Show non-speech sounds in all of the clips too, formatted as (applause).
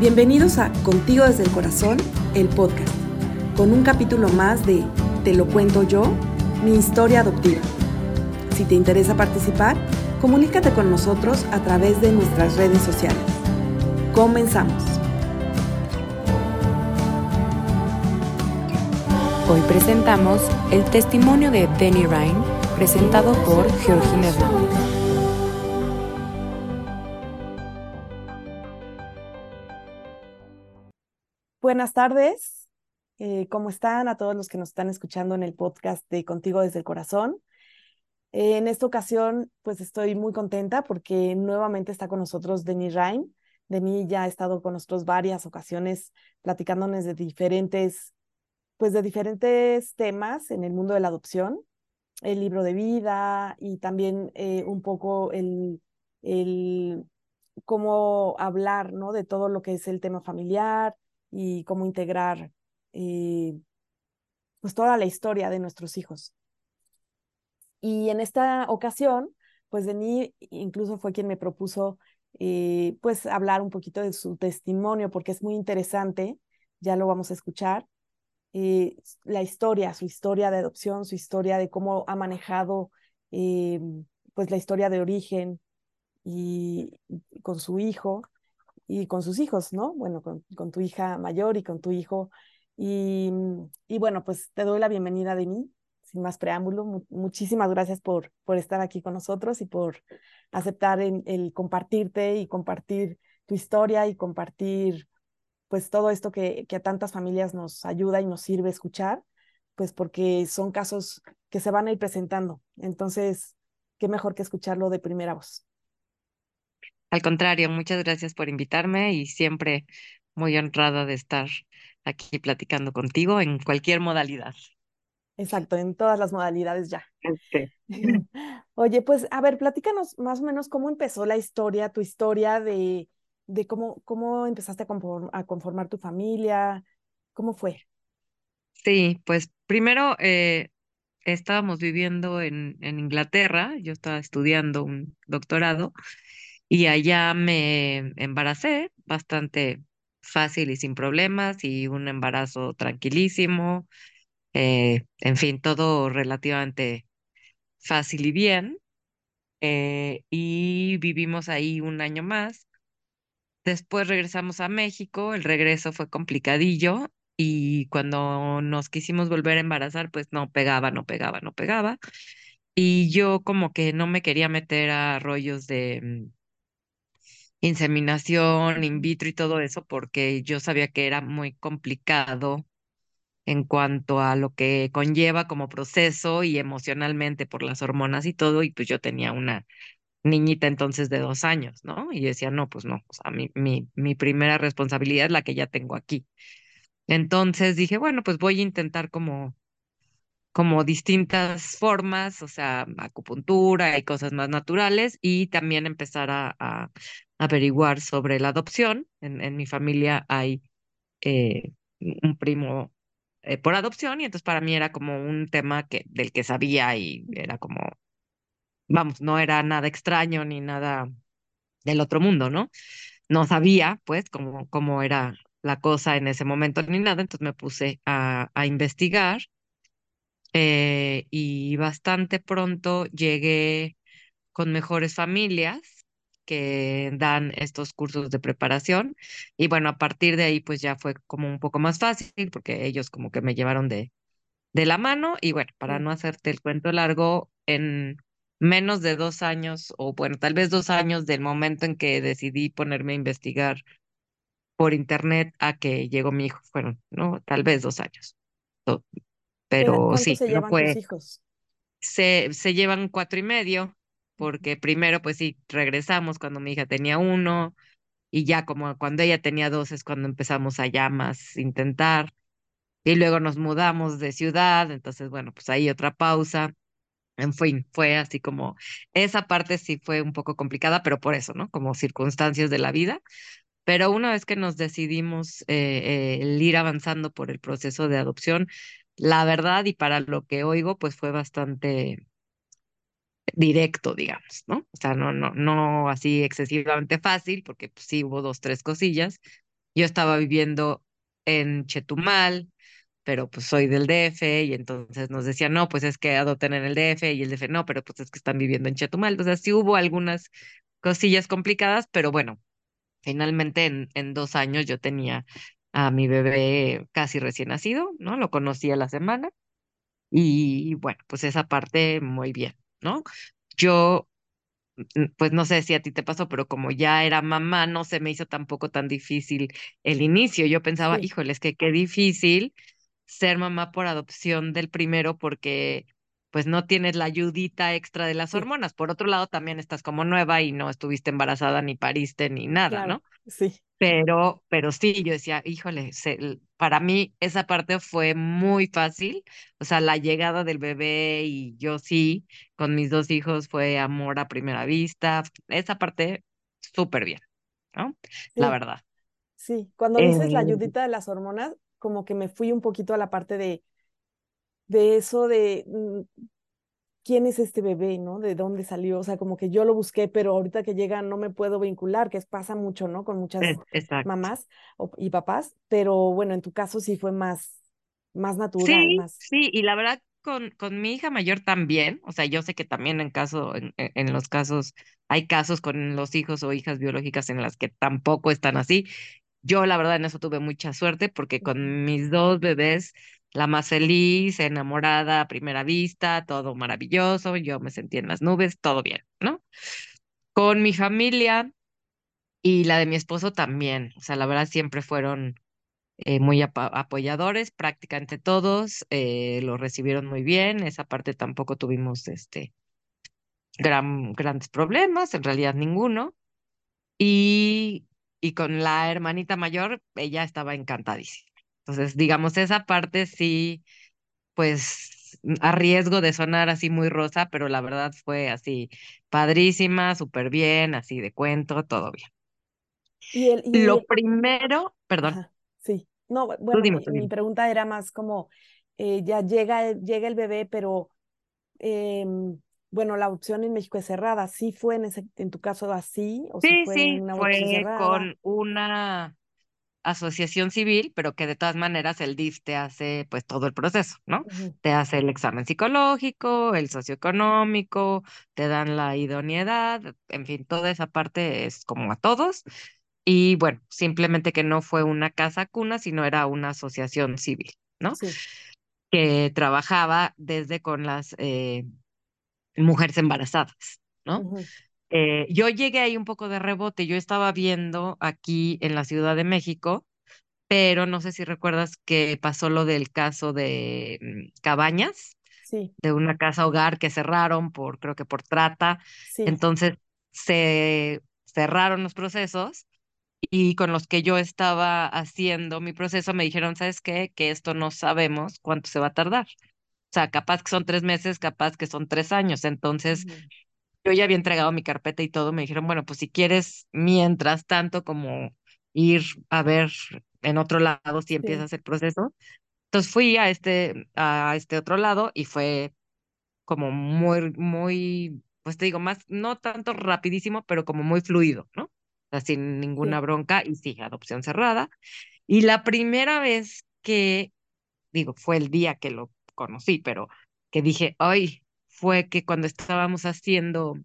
Bienvenidos a Contigo desde el Corazón, el podcast, con un capítulo más de Te lo cuento yo, mi historia adoptiva. Si te interesa participar, comunícate con nosotros a través de nuestras redes sociales. Comenzamos. Hoy presentamos el testimonio de Denny Ryan, presentado por Georgina Hernández. Buenas tardes, eh, ¿cómo están a todos los que nos están escuchando en el podcast de Contigo desde el Corazón? Eh, en esta ocasión, pues estoy muy contenta porque nuevamente está con nosotros Denis Rain. Denis ya ha estado con nosotros varias ocasiones platicándonos de diferentes, pues de diferentes temas en el mundo de la adopción, el libro de vida y también eh, un poco el, el cómo hablar, ¿no? De todo lo que es el tema familiar, y cómo integrar eh, pues toda la historia de nuestros hijos. Y en esta ocasión, pues Denis incluso fue quien me propuso eh, pues hablar un poquito de su testimonio porque es muy interesante, ya lo vamos a escuchar, eh, la historia, su historia de adopción, su historia de cómo ha manejado pues la historia de origen y con su hijo y con sus hijos, ¿no? Bueno, con, tu hija mayor y con tu hijo. Y, y, bueno, pues te doy la bienvenida de mí, sin más preámbulo. muchísimas gracias por, por estar aquí con nosotros y por aceptar el compartirte y compartir tu historia y compartir pues todo esto que, que a tantas familias nos ayuda y nos sirve escuchar, pues porque son casos que se van a ir presentando. Entonces, qué mejor que escucharlo de primera voz. Al contrario, muchas gracias por invitarme y siempre muy honrada de estar aquí platicando contigo en cualquier modalidad. Exacto, en todas las modalidades ya. (laughs) Oye, pues a ver, platícanos más o menos cómo empezó la historia, tu historia de, de cómo, cómo empezaste a, a conformar tu familia, cómo fue. Sí, pues primero eh, estábamos viviendo en, en Inglaterra, yo estaba estudiando un doctorado y allá me embaracé bastante fácil y sin problemas y un embarazo tranquilísimo, eh, en fin, todo relativamente fácil y bien. Eh, y vivimos ahí un año más. Después regresamos a México, el regreso fue complicadillo y cuando nos quisimos volver a embarazar, pues no pegaba, no pegaba, no pegaba. Y yo como que no me quería meter a rollos de mm, inseminación, in vitro y todo eso, porque yo sabía que era muy complicado en cuanto a lo que conlleva como proceso y emocionalmente por las hormonas y todo, y pues yo tenía una niñita entonces de dos años, ¿no? Y decía, no, pues no, o sea, mi, mi, mi primera responsabilidad es la que ya tengo aquí. Entonces dije, bueno, pues voy a intentar como como distintas formas, o sea, acupuntura y cosas más naturales, y también empezar a, averiguar sobre la adopción. En, mi familia hay eh, un primo eh, por adopción, y entonces para mí era como un tema que, del que sabía y era como, vamos, no era nada extraño ni nada del otro mundo, ¿no? No sabía, pues, cómo, cómo era la cosa en ese momento ni nada, entonces me puse a investigar eh, y bastante pronto llegué con mejores familias que dan estos cursos de preparación. Y bueno, a partir de ahí pues ya fue como un poco más fácil porque ellos como que me llevaron de, de la mano. Y bueno, para no hacerte el cuento largo, en menos de dos años o bueno, tal vez dos años del momento en que decidí ponerme a investigar por internet a que llegó mi hijo, fueron, ¿no? Tal vez dos años pero sí, se llevan tus hijos? Se, se llevan cuatro y medio, porque primero, pues sí, regresamos cuando mi hija tenía uno, y ya como cuando ella tenía dos es cuando empezamos a ya más intentar, y luego nos mudamos de ciudad, entonces, bueno, pues ahí otra pausa. En fin, fue así como, esa parte sí fue un poco complicada, pero por eso, ¿no? Como circunstancias de la vida. Pero una vez que nos decidimos eh, el ir avanzando por el proceso de adopción, la verdad y para lo que oigo, pues fue bastante directo, digamos, ¿no? O sea, no, no, no así excesivamente fácil, porque pues, sí hubo dos, tres cosillas, Yo estaba viviendo en Chetumal, pero pues soy del DF y entonces nos decían, no, pues es que adopten en el DF y el DF no, pero pues es que están viviendo en Chetumal. O sea, sí hubo algunas cosillas complicadas, pero bueno, finalmente en, en dos años yo tenía a mi bebé casi recién nacido, ¿no? Lo conocí a la semana y bueno, pues esa parte muy bien, ¿no? Yo mm, pues no sé si a ti te pasó, pero como ya era mamá, no se me hizo tampoco tan difícil el inicio. Yo pensaba, Sí, híjole, es que qué difícil ser mamá por adopción del primero porque pues no tienes la ayudita extra de las sí, hormonas. Por otro lado, también estás como nueva y no estuviste embarazada ni pariste ni nada, claro, ¿no? sí, Pero, pero sí, yo decía, híjole, se- para mí esa parte fue muy fácil. O sea, la llegada del bebé y yo sí, con mis dos hijos fue amor a primera vista. Esa parte súper bien, ¿no? La verdad. sí. Cuando dices la Eh, ayudita de las hormonas, como que me fui un poquito a la parte de, de eso de mm, quién es este bebé, ¿no? De dónde salió, o sea, como que yo lo busqué, pero ahorita que llega no me puedo vincular, que pasa mucho, ¿no? Con muchas exacto. mamás y papás, pero bueno, en tu caso sí fue más, más natural, Sí, más. sí, y la verdad con, con mi hija mayor también, o sea, yo sé que también en caso, en, en los casos, hay casos con los hijos o hijas biológicas en las que tampoco están así. Yo la verdad en eso tuve mucha suerte porque con mis dos bebés, la más feliz, enamorada a primera vista, todo maravilloso, yo me sentí en las nubes, todo bien, ¿no? Con mi familia y la de mi esposo también, o sea, la verdad siempre fueron eh, muy apoyadores, prácticamente todos eh, lo recibieron muy bien, esa parte tampoco tuvimos este gran, grandes problemas, en realidad ninguno, y, y con la hermanita mayor, ella estaba encantadísima. Entonces, digamos, esa parte sí, pues a riesgo de sonar así muy rosa, pero la verdad fue así padrísima, súper bien, así de cuento, todo bien. Y el, Lo primero, perdón, ajá, sí. No, bueno, dime, mi, pregunta era más como, eh, ya llega, llega el bebé, pero em, bueno, la opción en México es cerrada. ¿Sí fue en ese, en tu caso así? ¿O Sí, fue sí, una fue cerrada? con una asociación civil, pero que de todas maneras el DIF te hace pues todo el proceso, ¿no? Te hace el examen psicológico, el socioeconómico, te dan la idoneidad, en fin, toda esa parte es como a todos. Y bueno, simplemente que no fue una casa cuna, sino era una asociación civil, ¿no? Sí. Que trabajaba desde con las eh, mujeres embarazadas, ¿no? ujú, Eh, yo llegué ahí un poco de rebote, yo estaba viendo aquí en la Ciudad de México pero no sé si recuerdas que pasó lo del caso de mm, Cabañas, Sí, de una casa hogar que cerraron por, creo que por trata. sí. Entonces se cerraron los procesos y con los que yo estaba haciendo mi proceso me dijeron, ¿sabes qué? Que esto no sabemos cuánto se va a tardar. O sea, capaz que son tres meses, capaz que son tres años. Entonces, yo ya había entregado mi carpeta y todo. Me dijeron, bueno, pues si quieres, mientras tanto, como ir a ver en otro lado si Sí, empiezas el proceso. Entonces fui a este, a este otro lado y fue como muy, muy, pues te digo, más, no tanto rapidísimo, pero como muy fluido, ¿no? O sea, sin ninguna sí. bronca y sí, adopción cerrada. Y la primera vez que, digo, fue el día que lo conocí, pero que dije, ay, fue que cuando estábamos haciendo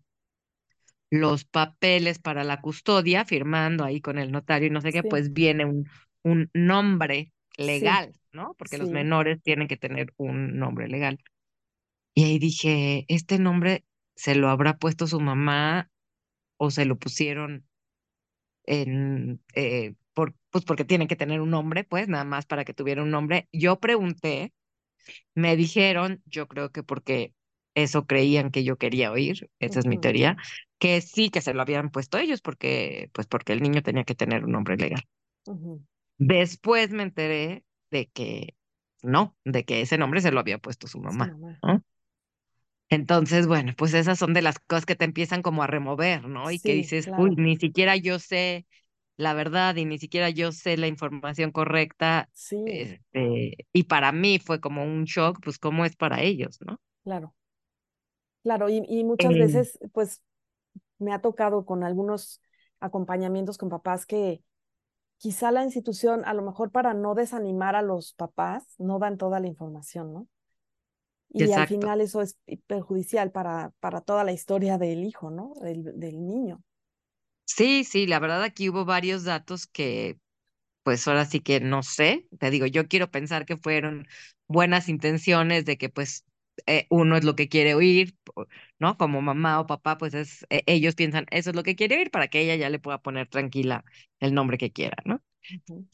los papeles para la custodia, firmando ahí con el notario y no sé qué, Sí, pues viene un, un nombre sí, legal, ¿no? Porque los menores tienen que tener un nombre legal. Y ahí dije, ¿este nombre se lo habrá puesto su mamá o se lo pusieron en, eh, por, pues porque tienen que tener un nombre, pues nada más para que tuviera un nombre? Yo pregunté, me dijeron, yo creo que porque eso creían que yo quería oír, esa es mi teoría, que sí que se lo habían puesto ellos porque, pues porque el niño tenía que tener un nombre legal. Después me enteré de que no, de que ese nombre se lo había puesto su Su mamá. Entonces, bueno, pues esas son de las cosas que te empiezan como a remover, ¿no? Y que Sí, dices, uy, ni siquiera yo sé la verdad y ni siquiera yo sé la información correcta. Sí, Este, y para mí fue como un shock, pues cómo es para ellos, ¿no? claro. Claro, y, y muchas Eh, veces, pues, me ha tocado con algunos acompañamientos con papás que quizá la institución, a lo mejor para no desanimar a los papás, no dan toda la información, ¿no? Y al final eso es perjudicial para, para toda la historia del hijo, ¿no? Del, del niño. Sí, sí, la verdad aquí hubo varios datos que pues ahora sí que no sé, te digo, yo quiero pensar que fueron buenas intenciones de que pues eh, uno es lo que quiere oír, ¿no? Como mamá o papá, pues es, eh, ellos piensan, eso es lo que quiere oír para que ella ya le pueda poner tranquila el nombre que quiera, ¿no?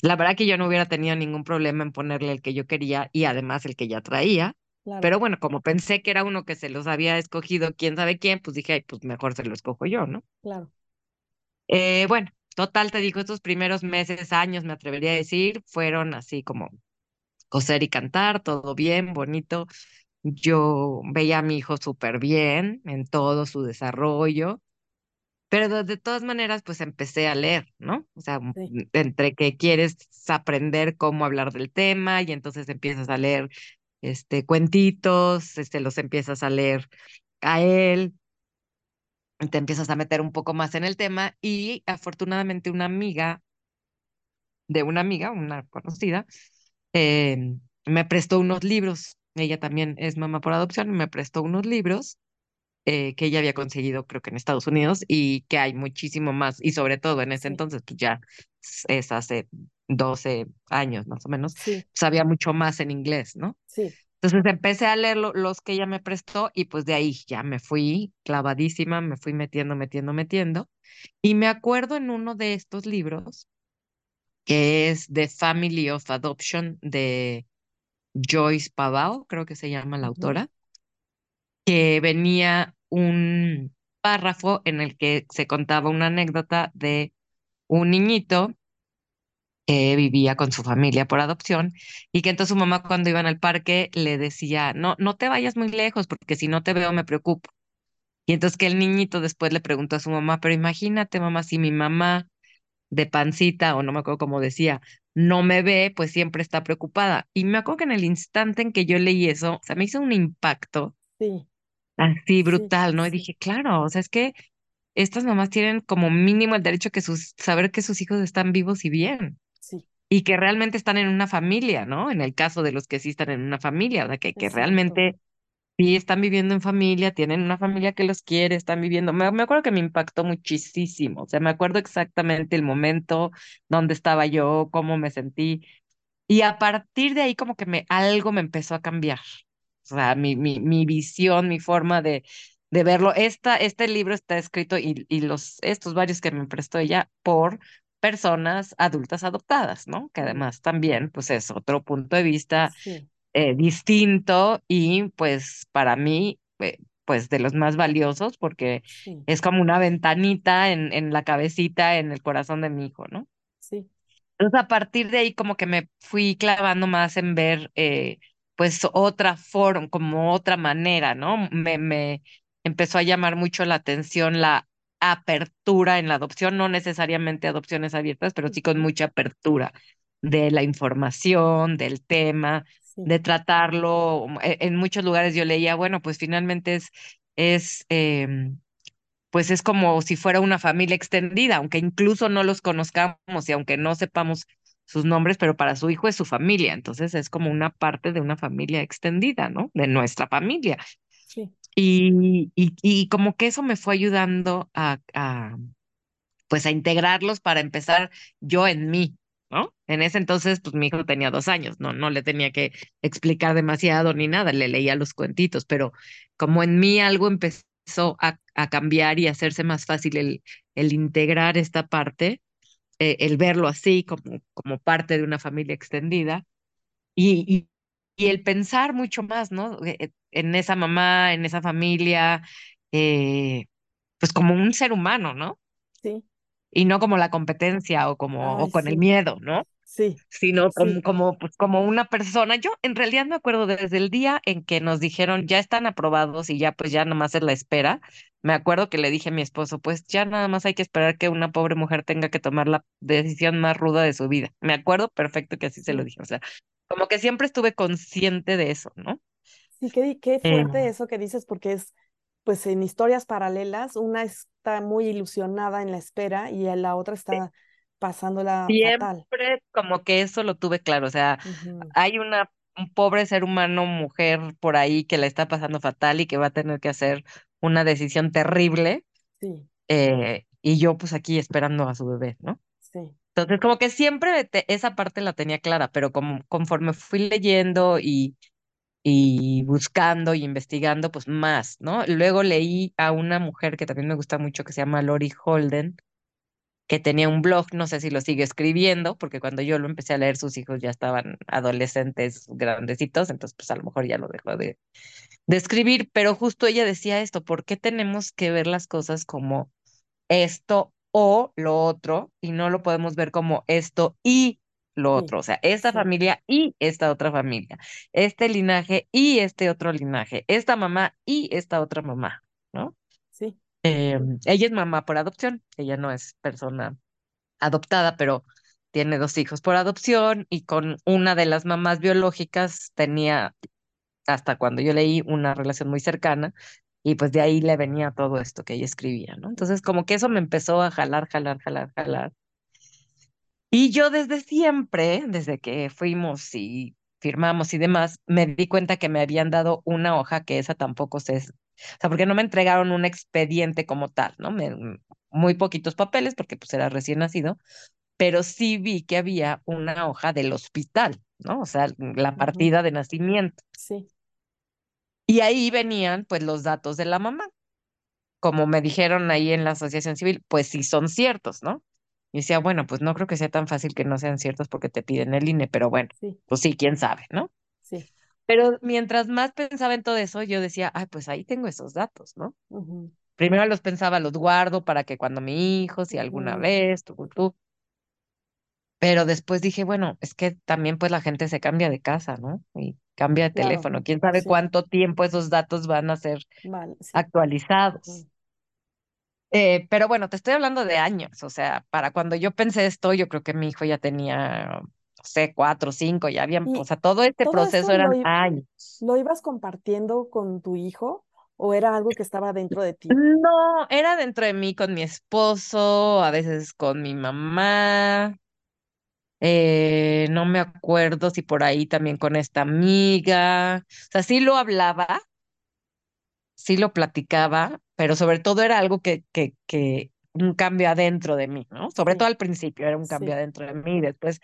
La verdad que yo no hubiera tenido ningún problema en ponerle el que yo quería y además el que ya traía. Claro, Pero bueno, como pensé que era uno que se los había escogido quién sabe quién, pues dije, ay, pues mejor se lo escojo yo, ¿no? claro. Eh, bueno, total, te digo, estos primeros meses, años, me atrevería a decir, fueron así como coser y cantar, todo bien, bonito. Yo veía a mi hijo súper bien en todo su desarrollo, pero de, todas maneras, pues empecé a leer, ¿no? O sea, Sí, entre que quieres aprender cómo hablar del tema y entonces empiezas a leer este cuentitos, este los empiezas a leer a él, te empiezas a meter un poco más en el tema y afortunadamente una amiga de una amiga, una conocida, eh, me prestó unos libros. Ella también es mamá por adopción, me prestó unos libros eh, que ella había conseguido, creo que en Estados Unidos, y que hay muchísimo más, y sobre todo en ese entonces, pues ya es hace 12 años más o menos, sí, había mucho más en inglés, ¿no? sí. Entonces empecé a leer lo- los que ella me prestó y pues de ahí ya me fui clavadísima, me fui metiendo, metiendo, metiendo. Y me acuerdo en uno de estos libros que es The Family of Adoption de Joyce Pavao, creo que se llama la autora, que venía un párrafo en el que se contaba una anécdota de un niñito que vivía con su familia por adopción y que entonces su mamá cuando iban al parque le decía, no, no te vayas muy lejos porque si no te veo me preocupo. Y entonces que el niñito después le preguntó a su mamá, pero imagínate mamá, si mi mamá de pancita, o no me acuerdo cómo decía, no me ve, pues siempre está preocupada. Y me acuerdo que en el instante en que yo leí eso, o sea, me hizo un impacto Sí, así sí, brutal, ¿no? Y dije, claro, o sea, es que estas mamás tienen como mínimo el derecho que sus, saber que sus hijos están vivos y bien. sí, Y que realmente están en una familia, ¿no? En el caso de los que sí están en una familia, o sea, que, que realmente sí están viviendo en familia, tienen una familia que los quiere, están viviendo. Me, me acuerdo que me impactó muchísimo, o sea, me acuerdo exactamente el momento, dónde estaba yo, cómo me sentí, y a partir de ahí como que me, algo me empezó a cambiar, o sea, mi, mi, mi visión, mi forma de, de verlo. Esta, este libro está escrito y, y los, estos varios que me prestó ella por personas adultas adoptadas, ¿no? Que además también, pues es otro punto de vista Sí, eh, distinto y pues para mí, eh, pues de los más valiosos porque sí, es como una ventanita en, en la cabecita, en el corazón de mi hijo, ¿no? sí, Entonces a partir de ahí como que me fui clavando más en ver eh, pues otra forma, como otra manera, ¿no? Me, me empezó a llamar mucho la atención la apertura en la adopción, no necesariamente adopciones abiertas, pero sí con mucha apertura de la información, del tema, sí, de tratarlo. E- En muchos lugares yo leía, bueno, pues finalmente es, es em, pues es como si fuera una familia extendida, aunque incluso no los conozcamos y aunque no sepamos sus nombres, pero para su hijo es su familia, entonces es como una parte de una familia extendida, ¿no? De nuestra familia. sí, Y, y, y como que eso me fue ayudando a, a, pues a integrarlos para empezar yo en mí, ¿no? En ese entonces, pues mi hijo tenía dos años, no, no le tenía que explicar demasiado ni nada, le leía los cuentitos, pero como en mí algo empezó a, a cambiar y hacerse más fácil el, el integrar esta parte, eh, el verlo así como, como parte de una familia extendida y, y, y el pensar mucho más, ¿no? Eh, eh, En esa mamá, en esa familia, eh, pues como un ser humano, ¿no? sí. Y no como la competencia o como Ay, o con el miedo, ¿no? sí, Sino como, sí, como, pues, como una persona. Yo en realidad me acuerdo desde el día en que nos dijeron ya están aprobados y ya pues ya nomás es la espera. Me acuerdo que le dije a mi esposo, pues ya nada más hay que esperar que una pobre mujer tenga que tomar la decisión más ruda de su vida. Me acuerdo perfecto que así se lo dije. O sea, como que siempre estuve consciente de eso, ¿no? Sí, qué, qué Eh, fuerte eso que dices, porque es, pues en historias paralelas, una está muy ilusionada en la espera y la otra está pasándola fatal. Siempre como que eso lo tuve claro, o sea, hay una, un pobre ser humano, mujer por ahí que la está pasando fatal y que va a tener que hacer una decisión terrible, Sí, eh, y yo pues aquí esperando a su bebé, ¿no? sí, Entonces como que siempre te- esa parte la tenía clara, pero como, conforme fui leyendo y, y buscando y investigando, pues más, ¿no? Luego leí a una mujer que también me gusta mucho que se llama Lori Holden que tenía un blog, no sé si lo sigue escribiendo, porque cuando yo lo empecé a leer, sus hijos ya estaban adolescentes, grandecitos, entonces pues a lo mejor ya lo dejó de, de escribir, pero justo ella decía esto, ¿por qué tenemos que ver las cosas como esto o lo otro y no lo podemos ver como esto y lo otro? O sea, esta familia y esta otra familia, este linaje y este otro linaje, esta mamá y esta otra mamá, ¿no? sí, Eh, ella es mamá por adopción, ella no es persona adoptada, pero tiene dos hijos por adopción y con una de las mamás biológicas tenía, hasta cuando yo leí, una relación muy cercana y pues de ahí le venía todo esto que ella escribía, ¿no? Entonces como que eso me empezó a jalar, jalar, jalar, jalar. Y yo desde siempre, desde que fuimos y firmamos y demás, me di cuenta que me habían dado una hoja que esa tampoco se... O sea, porque no me entregaron un expediente como tal, ¿no? Me, muy poquitos papeles porque pues era recién nacido, pero sí vi que había una hoja del hospital, ¿no? O sea, la partida de nacimiento. sí, Y ahí venían pues los datos de la mamá. Como me dijeron ahí en la asociación civil, pues sí son ciertos, ¿no? Y decía, bueno, pues no creo que sea tan fácil que no sean ciertos porque te piden el INE, pero bueno, sí, pues sí, quién sabe, ¿no? sí, Pero mientras más pensaba en todo eso, yo decía, ay, pues ahí tengo esos datos, ¿no? Primero los pensaba, los guardo para que cuando mi hijo, si alguna vez, tú, tú, Pero después dije, bueno, es que también pues la gente se cambia de casa, ¿no? Y cambia de claro, teléfono. ¿Quién sabe sí, cuánto tiempo esos datos van a ser vale, sí, actualizados? Eh, pero bueno, te estoy hablando de años, o sea, para cuando yo pensé esto, yo creo que mi hijo ya tenía, no sé, cuatro, cinco, ya habían, o ¿Y sea, todo este todo proceso lo, eran años. lo ibas compartiendo con tu hijo o era algo que estaba dentro de ti? No, era dentro de mí con mi esposo, a veces con mi mamá, eh, no me acuerdo si por ahí también con esta amiga, o sea, sí lo hablaba, sí lo platicaba, pero sobre todo era algo que, que, que un cambio adentro de mí, ¿no? Sobre todo al principio era un cambio sí, adentro de mí, después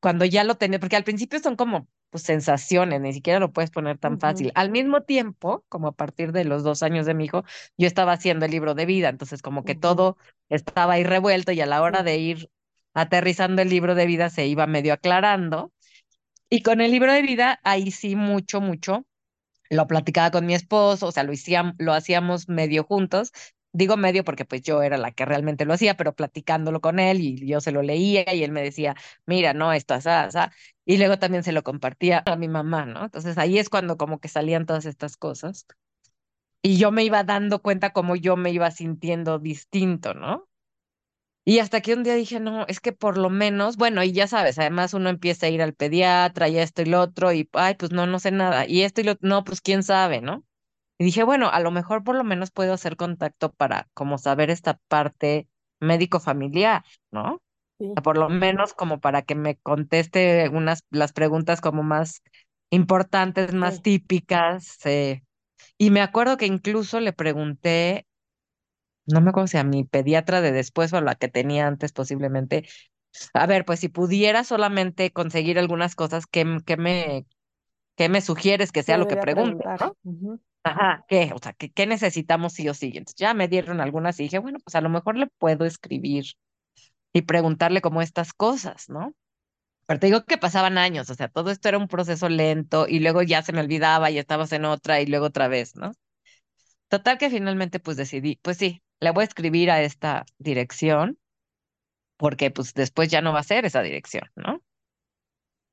cuando ya lo tenía, porque al principio son como pues, sensaciones, ni siquiera lo puedes poner tan fácil. Al mismo tiempo, como a partir de los dos años de mi hijo, yo estaba haciendo el libro de vida, entonces como que todo estaba ahí revuelto y a la hora de ir aterrizando el libro de vida se iba medio aclarando. Y con el libro de vida, ahí sí mucho, mucho lo platicaba con mi esposo, o sea, lo hacíamos, medio juntos. Digo medio porque pues yo era la que realmente lo hacía, pero platicándolo con él y yo se lo leía y él me decía, mira, no, esto, así, así. Y luego también se lo compartía a mi mamá, ¿no? Entonces ahí es cuando como que salían todas estas cosas. Y yo me iba dando cuenta cómo yo me iba sintiendo distinto, ¿no? Y hasta que un día dije, no, es que por lo menos, bueno, y ya sabes, además uno empieza a ir al pediatra y esto y lo otro, y ay, pues no, no sé nada, y esto y lo, no, pues quién sabe, ¿no? Y dije, bueno, a lo mejor por lo menos puedo hacer contacto para como saber esta parte médico-familiar, ¿no? Sí, por lo menos como para que me conteste unas, las preguntas como más importantes, más sí, típicas. eh. Y me acuerdo que incluso le pregunté, no me acuerdo si a mi pediatra de después o a la que tenía antes posiblemente, a ver, pues si pudiera solamente conseguir algunas cosas, ¿qué, qué me, qué me sugieres que ¿qué sea lo que pregunte, Ajá, ¿qué? O sea, ¿qué, qué necesitamos sí o sí? Entonces ya me dieron algunas y dije, bueno, pues a lo mejor le puedo escribir y preguntarle como estas cosas, ¿no? Pero te digo que pasaban años, o sea, todo esto era un proceso lento y luego ya se me olvidaba y estabas en otra y luego otra vez, ¿no? Total que finalmente pues decidí, pues sí, le voy a escribir a esta dirección porque pues después ya no va a ser esa dirección, ¿no?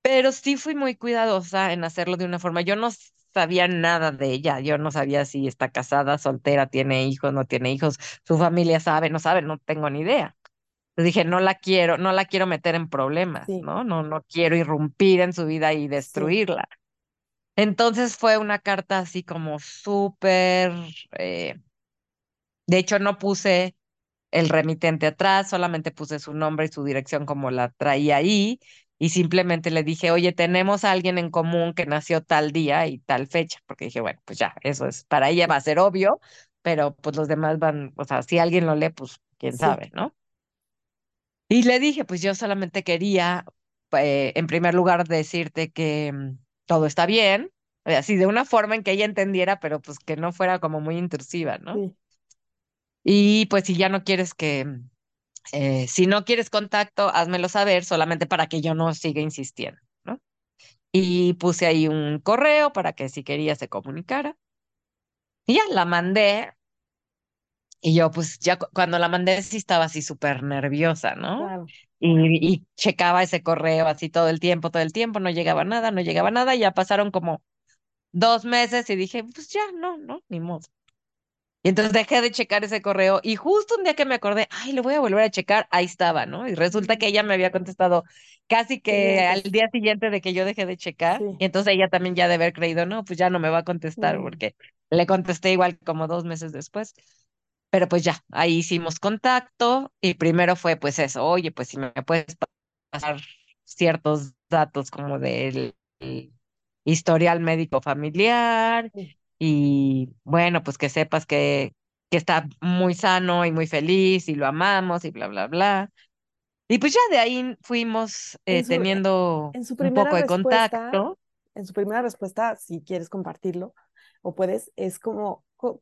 Pero sí fui muy cuidadosa en hacerlo de una forma. Yo no sabía nada de ella. Yo no sabía si está casada, soltera, tiene hijos, no tiene hijos, su familia sabe, no sabe, no tengo ni idea. Entonces dije, no la quiero, no la quiero meter en problemas, Sí, ¿no? No, no quiero irrumpir en su vida y sí, destruirla. Entonces fue una carta así como súper, eh, de hecho no puse el remitente atrás, solamente puse su nombre y su dirección como la traía ahí y simplemente le dije, oye, tenemos a alguien en común que nació tal día y tal fecha, porque dije, bueno, pues ya, eso es, para ella va a ser obvio, pero pues los demás van, o sea, si alguien lo lee, pues quién Sí. sabe, ¿no? Y le dije, pues yo solamente quería, eh, en primer lugar, decirte que mm, todo está bien, así de una forma en que ella entendiera, pero pues que no fuera como muy intrusiva, ¿no? Sí. Y pues si ya no quieres que, eh, si no quieres contacto, házmelo saber solamente para que yo no siga insistiendo, ¿no? Y puse ahí un correo para que si quería se comunicara. Y ya la mandé. Y yo pues ya cu- cuando la mandé sí estaba así súper nerviosa, ¿no? Y, y checaba ese correo así todo el tiempo, todo el tiempo, no llegaba nada, no llegaba nada. Y ya pasaron como dos meses y dije, pues ya, no, no, ni modo. Y entonces dejé de checar ese correo y justo un día que me acordé, ay, lo voy a volver a checar, ahí estaba, ¿no? Y resulta que ella me había contestado casi que al pues. día siguiente de que yo dejé de checar. Sí. Y entonces ella también ya de haber creído, no, pues ya no me va a contestar Mm, porque le contesté igual como dos meses después. Pero pues ya, ahí hicimos contacto y primero fue pues eso, oye, pues si me puedes pa- pasar ciertos datos como del el historial médico familiar sí. Y bueno, pues que sepas que, que está muy sano y muy feliz y lo amamos y bla, bla, bla. Y pues ya de ahí fuimos eh, En su, teniendo en su un poco de contacto. en su primera respuesta, si quieres compartirlo o puedes, es como, co-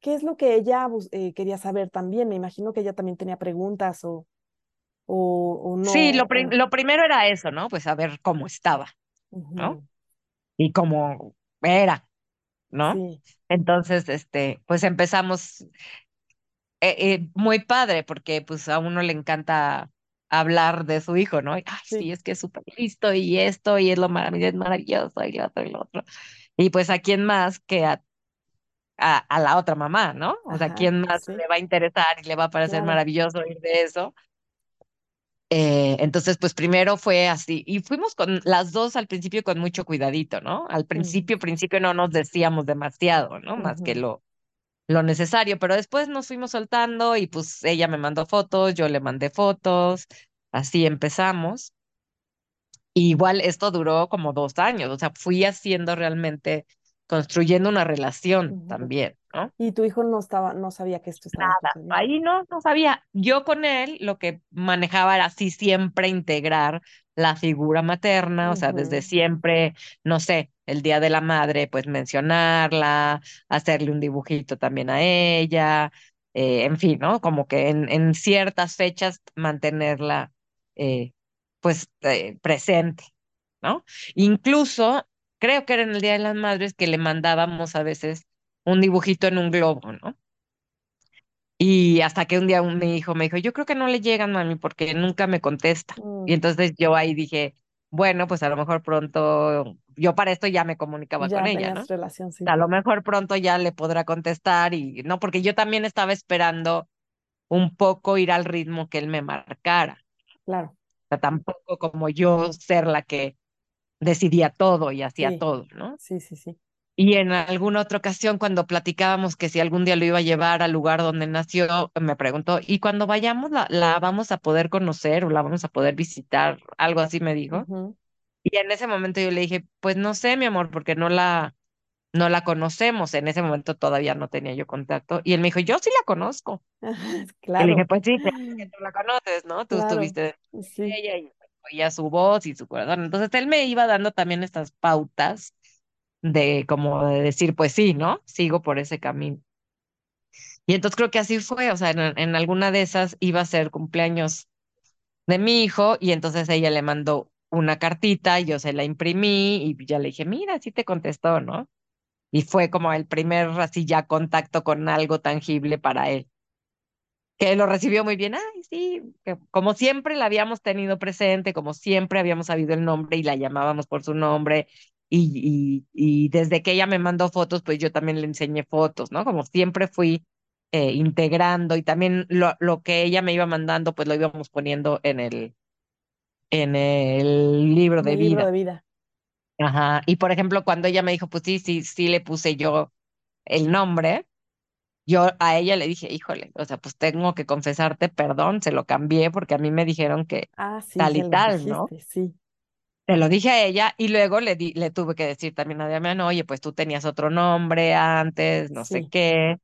¿qué es lo que ella eh, quería saber también? Me imagino que ella también tenía preguntas o, o, o no. Sí, lo, lo primero era eso, ¿no? Pues saber cómo estaba, ¿no? Y cómo era. ¿No? Sí, Entonces, este, pues empezamos eh, eh, muy padre porque pues a uno le encanta hablar de su hijo, ¿no? Y, Ay, sí. sí, es que es súper listo y esto y es lo maravilloso, es maravilloso y lo otro y lo otro. Y pues a quién más que a, a, a la otra mamá, ¿no? O sea, ¿quién más sí, le va a interesar y le va a parecer claro. maravilloso oír de eso? Eh, entonces, pues primero fue así, y fuimos con las dos al principio con mucho cuidadito, ¿no? Al Mm, principio, principio no nos decíamos demasiado, ¿no? Más que lo, lo necesario, pero después nos fuimos soltando y pues ella me mandó fotos, yo le mandé fotos, así empezamos. Y igual esto duró como dos años, o sea, fui haciendo realmente, construyendo una relación también, ¿no? Y tu hijo no estaba, no sabía que esto estaba sucediendo. Ahí no, no sabía. Yo con él lo que manejaba era así siempre integrar la figura materna, o sea, desde siempre, no sé, el Día de la Madre, pues mencionarla, hacerle un dibujito también a ella, eh, en fin, ¿no? Como que en, en ciertas fechas mantenerla, eh, pues, eh, presente, ¿no? Incluso, creo que era en el Día de las Madres que le mandábamos a veces un dibujito en un globo, ¿no? Y hasta que un día un- mi hijo me dijo, yo creo que no le llegan, mami, porque nunca me contesta. Y mm, entonces yo ahí dije, bueno, pues a lo mejor pronto, yo para esto ya me comunicaba con ella, ¿no? relación, sí, A lo mejor pronto ya le podrá contestar y no, porque yo también estaba esperando un poco ir al ritmo que él me marcara. claro. O sea, tampoco como yo ser la que decidía todo y hacía Sí, todo, ¿no? sí, sí, sí. Y en alguna otra ocasión, cuando platicábamos que si algún día lo iba a llevar al lugar donde nació, me preguntó, ¿y cuando vayamos la, la vamos a poder conocer o la vamos a poder visitar? Algo así me dijo. Y en ese momento yo le dije, pues no sé, mi amor, porque no la, no la conocemos. En ese momento todavía no tenía yo contacto. Y él me dijo, yo sí la conozco. (laughs) Y le dije, Claro, pues sí, claro que (gasps) tú la conoces, ¿no? Tú claro, estuviste sí. ella oía su voz y su corazón. Entonces él me iba dando también estas pautas de como de decir, pues sí, ¿no? Sigo por ese camino. Y entonces creo que así fue, o sea, en, en alguna de esas iba a ser cumpleaños de mi hijo y entonces ella le mandó una cartita yo se la imprimí y ya le dije, mira, sí te contestó, ¿no? Y fue como el primer así ya contacto con algo tangible para él, que lo recibió muy bien, ay, sí, que como siempre la habíamos tenido presente, como siempre habíamos sabido el nombre y la llamábamos por su nombre. Y, y, y desde que ella me mandó fotos, pues yo también le enseñé fotos, ¿no? Como siempre fui eh, integrando y también lo, lo que ella me iba mandando, pues lo íbamos poniendo en el, en el libro de el libro de vida. vida. Ajá. Y por ejemplo, cuando ella me dijo, pues sí, sí, sí le puse yo el nombre, yo a ella le dije, híjole, o sea, pues tengo que confesarte, perdón, se lo cambié porque a mí me dijeron que Ah, sí, tal y tal, ¿no? sí, Se lo dije a ella y luego le, di, le tuve que decir también a Damián, oye, pues tú tenías otro nombre antes, no sé qué.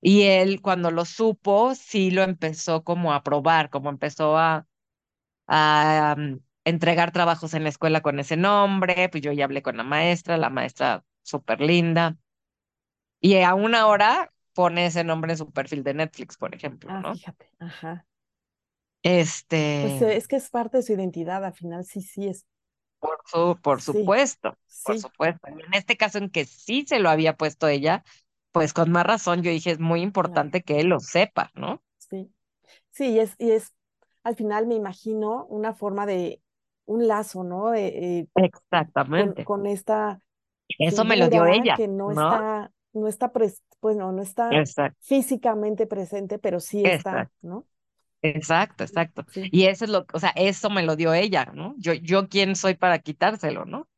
Y él cuando lo supo, sí lo empezó como a probar, como empezó a, a um, entregar trabajos en la escuela con ese nombre, pues yo ya hablé con la maestra, la maestra súper linda. Y a una hora pone ese nombre en su perfil de Netflix, por ejemplo, Ah, ¿no? fíjate, ajá. Pues Este, eh, es que es parte de su identidad, al final sí, sí es, por su, por sí, supuesto, por supuesto. Y en este caso en que sí se lo había puesto ella, pues con más razón yo dije, es muy claro, importante que él lo sepa, ¿no? sí. Sí, y es, y es, al final me imagino una forma de, un lazo, ¿no? Eh, con, Exactamente. con esta Eso me lo dio ella, que no ¿no? está, no está, pues no, no está Exacto, físicamente presente, pero sí está, exacto, ¿no? exacto, exacto. Sí, Y eso es lo, o sea, eso me lo dio ella, ¿no? Yo, yo quién soy para quitárselo, ¿no?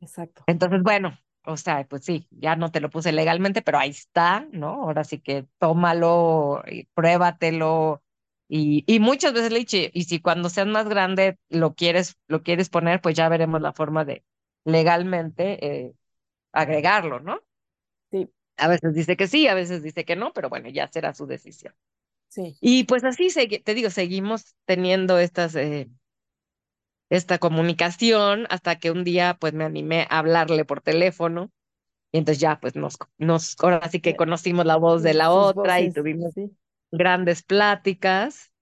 exacto. Entonces, bueno, o sea, pues sí, ya no te lo puse legalmente, pero ahí está, ¿no? Ahora sí que tómalo, y pruébatelo. Y, y muchas veces le dicho, y si cuando seas más grande lo quieres, lo quieres poner, pues ya veremos la forma de legalmente eh, agregarlo, ¿no? Sí, A veces dice que sí, a veces dice que no, pero bueno, ya será su decisión. sí. Y pues así, te digo, seguimos teniendo estas, eh, esta comunicación hasta que un día pues me animé a hablarle por teléfono Y entonces ya, pues nos, nos, ahora sí que conocimos la voz de la sus otra y voces, tuvimos sí. grandes pláticas,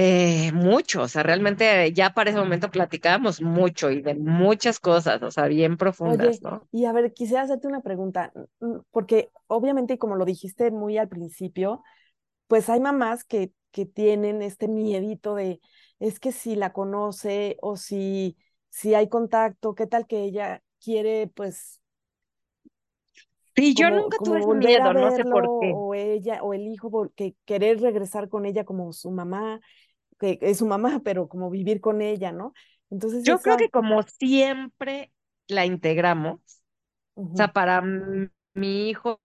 eh, mucho, o sea, realmente ya para ese momento platicábamos mucho y de muchas cosas, o sea, bien profundas, Oye, ¿no? y a ver, quisiera hacerte una pregunta, mm, mm, porque obviamente, como lo dijiste muy al principio, pues hay mamás que, que tienen este miedito de, es que si la conoce o si, si hay contacto, ¿qué tal que ella quiere, pues, Sí, yo como, nunca tuve ese miedo, no sé verlo por qué. o ella o el hijo que querer regresar con ella como su mamá, que es su mamá, pero como vivir con ella, ¿no? Entonces Yo creo esa, que como siempre la integramos, o ujú, sea, para mi hijo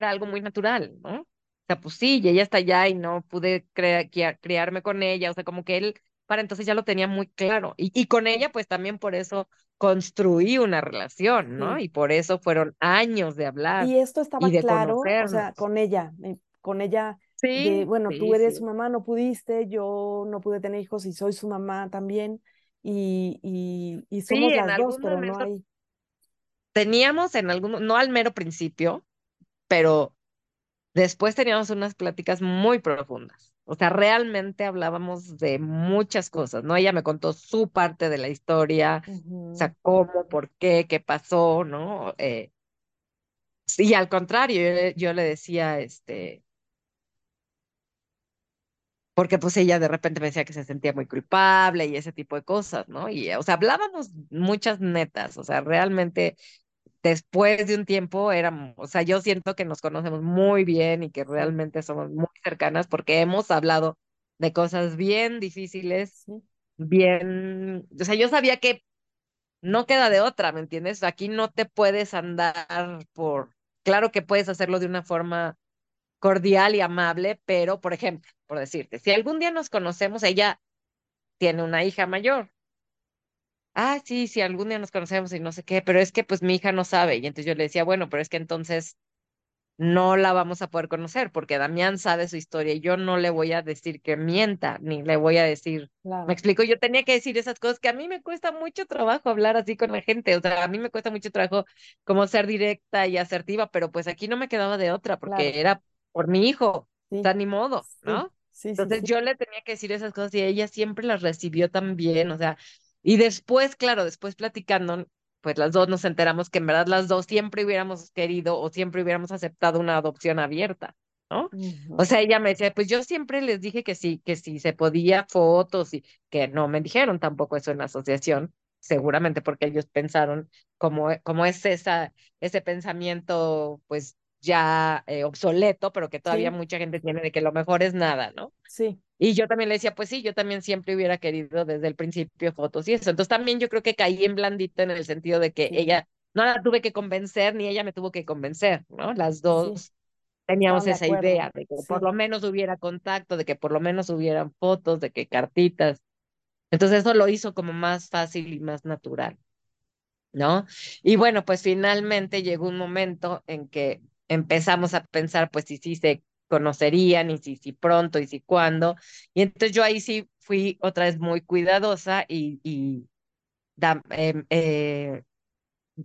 era algo muy natural, ¿no? O sea, pues sí, y ella está allá y no pude criarme con ella, o sea, como que él para entonces ya lo tenía muy claro. Y, y con ella, pues también por eso construí una relación, ¿no? sí. Y por eso fueron años de hablar Y esto y estaba de claro, o sea, conocernos. con ella, eh, con ella de, Sí, bueno, tú sí, eres su sí. mamá, no pudiste, yo no pude tener hijos y soy su mamá también, y, y, y Sí, somos en las dos, pero no hay, teníamos, en algún, no al mero principio, pero Después teníamos unas pláticas muy profundas. O sea, realmente hablábamos de muchas cosas, ¿no? Ella me contó su parte de la historia, o sea, cómo, por qué, qué pasó, ¿no? Eh, y al contrario, yo, yo le decía, este, porque pues ella de repente me decía que se sentía muy culpable y ese tipo de cosas, ¿no? Y, o sea, hablábamos muchas netas, o sea, realmente después de un tiempo éramos, o sea, yo siento que nos conocemos muy bien y que realmente somos muy cercanas porque hemos hablado de cosas bien difíciles, bien, o sea, yo sabía que no queda de otra, ¿me entiendes? Aquí no te puedes andar por, claro que puedes hacerlo de una forma cordial y amable, pero, por ejemplo, por decirte, si algún día nos conocemos, ella tiene una hija mayor. Ah, sí, sí, algún día nos conocemos y no sé qué, pero es que pues mi hija no sabe. Y entonces yo le decía, bueno, pero es que entonces no la vamos a poder conocer porque Damián sabe su historia y yo no le voy a decir que mienta, ni le voy a decir, me claro, explico, yo tenía que decir esas cosas que a mí me cuesta mucho trabajo hablar así con la gente, o sea, a mí me cuesta mucho trabajo como ser directa y asertiva, pero pues aquí no me quedaba de otra claro, porque era por mi hijo, sí, ni modo, ¿no? sí, sí, Entonces yo le tenía que decir esas cosas y ella siempre las recibió también, o sea, y después, claro, después platicando, pues las dos nos enteramos que en verdad las dos siempre hubiéramos querido o siempre hubiéramos aceptado una adopción abierta, ¿no? O sea, ella me decía, pues yo siempre les dije que sí, que sí se podía fotos y que no me dijeron tampoco eso en la asociación, seguramente porque ellos pensaron como, como es esa, ese pensamiento, pues ya eh, obsoleto, pero que todavía sí, mucha gente tiene de que lo mejor es nada, ¿no? sí, Y yo también le decía, pues sí, yo también siempre hubiera querido desde el principio fotos y eso. Entonces también yo creo que caí en blandito en el sentido de que sí, ella no la tuve que convencer ni ella me tuvo que convencer, ¿no? Las sí, dos. teníamos esa acuerdo. idea de que por lo menos hubiera contacto, de que por lo menos hubieran fotos, de que cartitas. Entonces eso lo hizo como más fácil y más natural, ¿no? Y bueno, pues finalmente llegó un momento en que empezamos a pensar, pues si sí se conocerían y si sí pronto y si cuándo. Y entonces yo ahí sí fui otra vez muy cuidadosa y, y da- em, eh,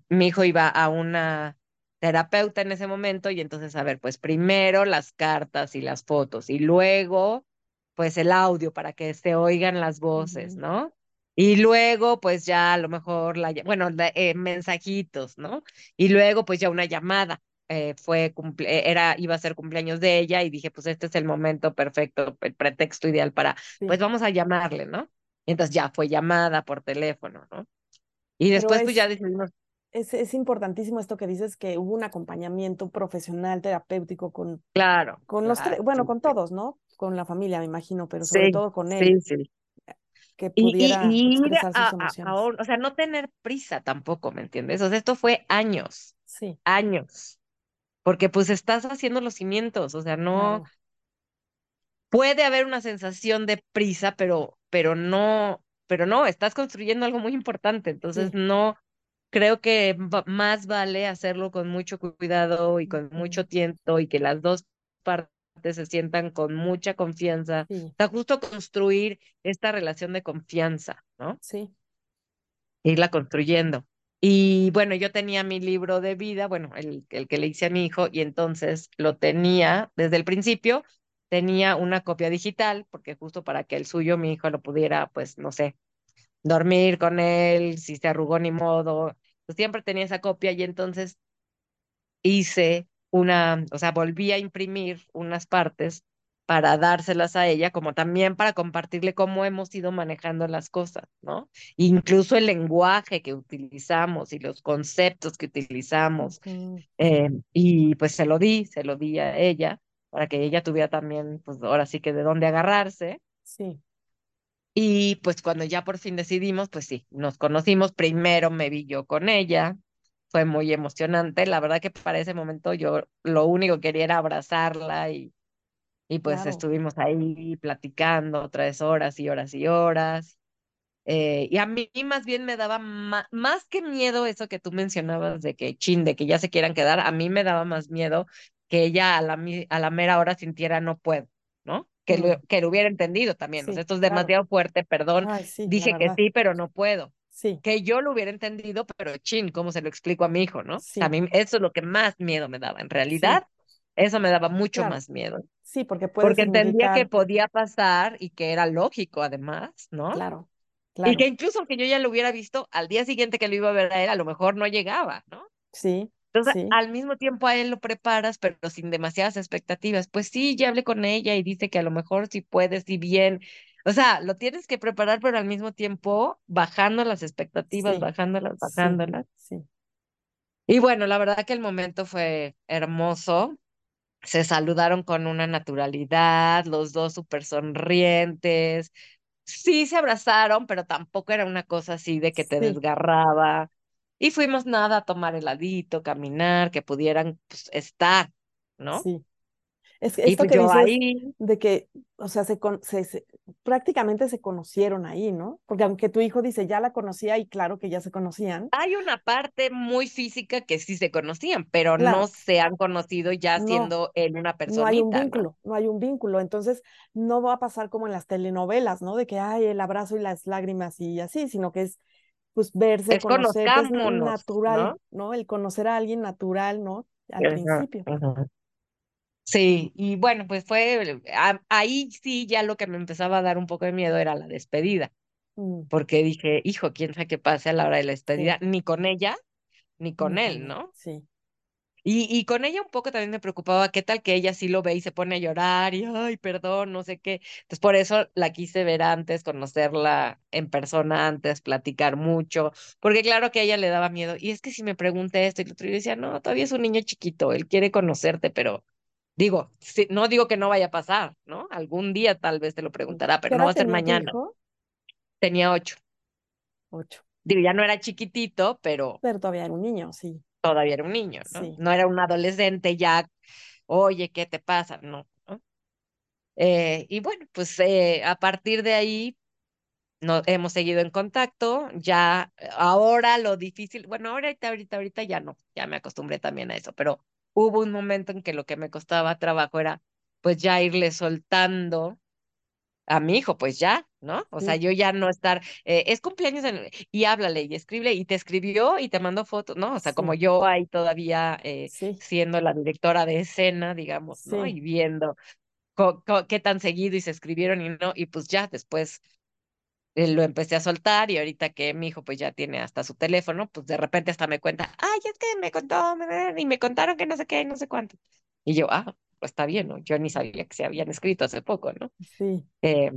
mi hijo iba a una terapeuta en ese momento y entonces, a ver, pues primero las cartas y las fotos y luego, pues el audio para que se oigan las voces, ¿no? Y luego, pues ya a lo mejor, la, bueno, eh, mensajitos, ¿no? Y luego, pues ya una llamada. Eh, fue cumple- eh, era, iba a ser cumpleaños de ella y dije, pues este es el momento perfecto, el pretexto ideal para, pues vamos a llamarle, ¿no? Y entonces ya fue llamada por teléfono, ¿no? Y después, pues ya es, decidimos, es, es importantísimo esto que dices, que hubo un acompañamiento profesional, terapéutico con, claro, con los tres, bueno, sí, con todos, ¿no? Con la familia, me imagino, pero sobre Sí, todo con él, sí, sí. que Y, y, pudiera y ir expresar a, a, a emociones. un- o sea, no tener prisa tampoco, ¿me entiendes? O sea, esto fue años, Sí, años, porque pues estás haciendo los cimientos, o sea, no, claro, puede haber una sensación de prisa, pero, pero no, pero no, estás construyendo algo muy importante, entonces sí. no, creo que más vale hacerlo con mucho cuidado y con mucho tiempo y que las dos partes se sientan con mucha confianza. Sí, O sea, justo construir esta relación de confianza, ¿no? sí, Irla construyendo. Y bueno, yo tenía mi libro de vida, bueno, el, el que le hice a mi hijo, y entonces lo tenía desde el principio, tenía una copia digital, porque justo para que el suyo, mi hijo, lo pudiera, pues, no sé, dormir con él, si se arrugó ni modo, pues siempre tenía esa copia y entonces hice una, o sea, volví a imprimir unas partes para dárselas a ella, como también para compartirle cómo hemos ido manejando las cosas, ¿no? Incluso el lenguaje que utilizamos y los conceptos que utilizamos. eh, y pues se lo di, se lo di a ella para que ella tuviera también, pues ahora sí que de dónde agarrarse. sí, Y pues cuando ya por fin decidimos, pues sí, nos conocimos, primero me vi yo con ella, fue muy emocionante, la verdad que para ese momento yo lo único que quería era abrazarla y, y pues claro, estuvimos ahí platicando tres horas y horas y horas. Eh, y a mí más bien me daba más que miedo eso que tú mencionabas de que chin, de que ya se quieran quedar, a mí me daba más miedo que ella a la, a la mera hora sintiera no puedo, ¿no? Que mm, lo, que lo hubiera entendido también, o sea, sí, esto es claro. demasiado fuerte, perdón, Ay, sí, la dije que sí, pero no puedo. sí, Que yo lo hubiera entendido, pero chin, ¿cómo se lo explico a mi hijo, no? A mí eso es lo que más miedo me daba. En realidad, eso me daba mucho claro, más miedo, sí, porque puede porque entendía que podía pasar y que era lógico además, ¿no? claro, Y que claro, incluso aunque yo ya lo hubiera visto, al día siguiente que lo iba a ver a él, a lo mejor no llegaba, ¿no? sí, Entonces, sí, al mismo tiempo a él lo preparas, pero sin demasiadas expectativas. Pues sí, ya hablé con ella y dice que a lo mejor sí puedes, y bien. O sea, lo tienes que preparar, pero al mismo tiempo bajando las expectativas, sí, bajándolas, sí, bajándolas. sí, Y bueno, la verdad que el momento fue hermoso. Se saludaron con una naturalidad, los dos súper sonrientes. Sí se abrazaron, pero tampoco era una cosa así de que te sí, desgarraba. Y fuimos nada a tomar heladito, caminar, que pudieran pues, estar, ¿no? sí. Es que Y esto pues que yo dices ahí, de que, o sea, se, se- se- prácticamente se conocieron ahí, ¿no? Porque aunque tu hijo dice, ya la conocía y claro que ya se conocían, hay una parte muy física que sí se conocían, pero no claro, se han conocido ya no, siendo él una no hay un personita, ¿no? vínculo, no hay un vínculo. Entonces, no va a pasar como en las telenovelas, ¿no? De que hay el abrazo y las lágrimas y así, sino que es, pues, verse, Es conocerte, es natural, ¿no? ¿no? El conocer a alguien natural, ¿no? Al Ajá, principio. ajá. Sí, y bueno, pues fue, a- ahí sí ya lo que me empezaba a dar un poco de miedo era la despedida, Mm, porque dije, hijo, quién sabe qué pase a la hora de la sí, despedida, ni con ella, ni con él, ¿no? sí, Y, y con ella un poco también me preocupaba, qué tal que ella sí lo ve y se pone a llorar y, ay, perdón, no sé qué. Entonces, por eso la quise ver antes, conocerla en persona antes, platicar mucho, porque claro que a ella le daba miedo. Y es que si me pregunta esto y lo otro, yo decía, no, todavía es un niño chiquito, él quiere conocerte, pero digo, sí, no digo que no vaya a pasar, ¿no? Algún día tal vez te lo preguntará, ¿Qué pero no va a ser mañana. hijo? Tenía ocho. Ocho. Digo, ya no era chiquitito, pero Pero todavía era un niño, sí, todavía era un niño, ¿no? sí, No era un adolescente ya oye, ¿qué te pasa? No. ¿no? Eh, y bueno, pues eh, a partir de ahí no, hemos seguido en contacto, ya ahora lo difícil, bueno, ahorita, ahorita, ahorita ya no, ya me acostumbré también a eso, pero hubo un momento en que lo que me costaba trabajo era pues ya irle soltando a mi hijo, pues ya, ¿no? O sea, yo ya no estar, eh, es cumpleaños en- y háblale y escribe y te escribió y te mandó fotos, ¿no? O sea, como yo ahí todavía eh, sí, siendo la directora de escena, digamos, ¿no? Y viendo qué tan seguido y se escribieron y no, y pues ya después lo empecé a soltar y ahorita que mi hijo pues ya tiene hasta su teléfono, pues de repente hasta me cuenta, ay, es que me contó, y me contaron que no sé qué, no sé cuánto. Y yo, ah, pues está bien, ¿no? Yo ni sabía que se habían escrito hace poco, ¿no? sí, Eh,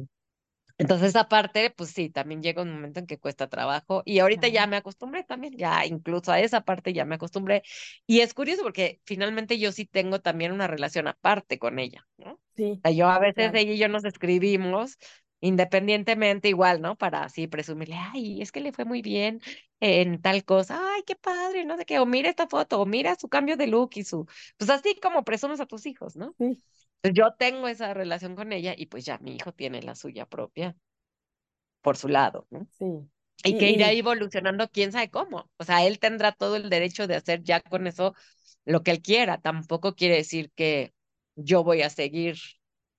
entonces, aparte, pues sí, también llega un momento en que cuesta trabajo y ahorita ya me acostumbré también, ya incluso a esa parte ya me acostumbré. Y es curioso porque finalmente yo sí tengo también una relación aparte con ella, ¿no? O sí, sea, yo a veces claro, ella y yo nos escribimos independientemente igual, ¿no? Para así presumirle, ay, es que le fue muy bien en tal cosa, ay, qué padre, no sé qué, o mira esta foto, o mira su cambio de look y su, pues así como presumes a tus hijos, ¿no? sí, yo tengo esa relación con ella y pues ya mi hijo tiene la suya propia por su lado, ¿no? sí. Y que irá evolucionando quién sabe cómo. O sea, él tendrá todo el derecho de hacer ya con eso lo que él quiera. Tampoco quiere decir que yo voy a seguir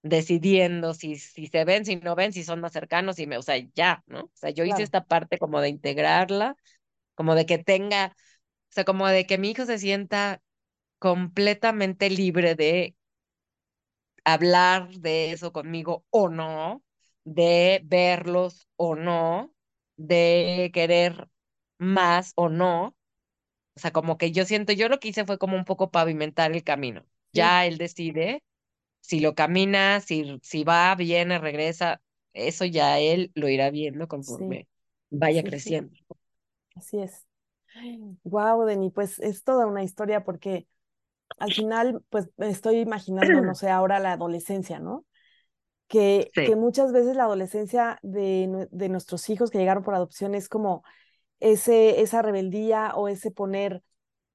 decidiendo si, si se ven, si no ven, si son más cercanos, y me, o sea, ya, ¿no? O sea, yo hice esta parte como de integrarla, como de que tenga, o sea, como de que mi hijo se sienta completamente libre de hablar de eso conmigo o no, de verlos o no, de querer más o no. O sea, como que yo siento, yo lo que hice fue como un poco pavimentar el camino. Ya él decide si lo camina, si, si va, viene, regresa. Eso ya él lo irá viendo sí, conforme vaya sí, sí, creciendo. así es. Wow, Deni, pues es toda una historia porque al final, pues me estoy imaginando, no (clears throat) sé, ahora la adolescencia, ¿no? Que, que muchas veces la adolescencia de, de nuestros hijos que llegaron por adopción es como ese, esa rebeldía o ese poner,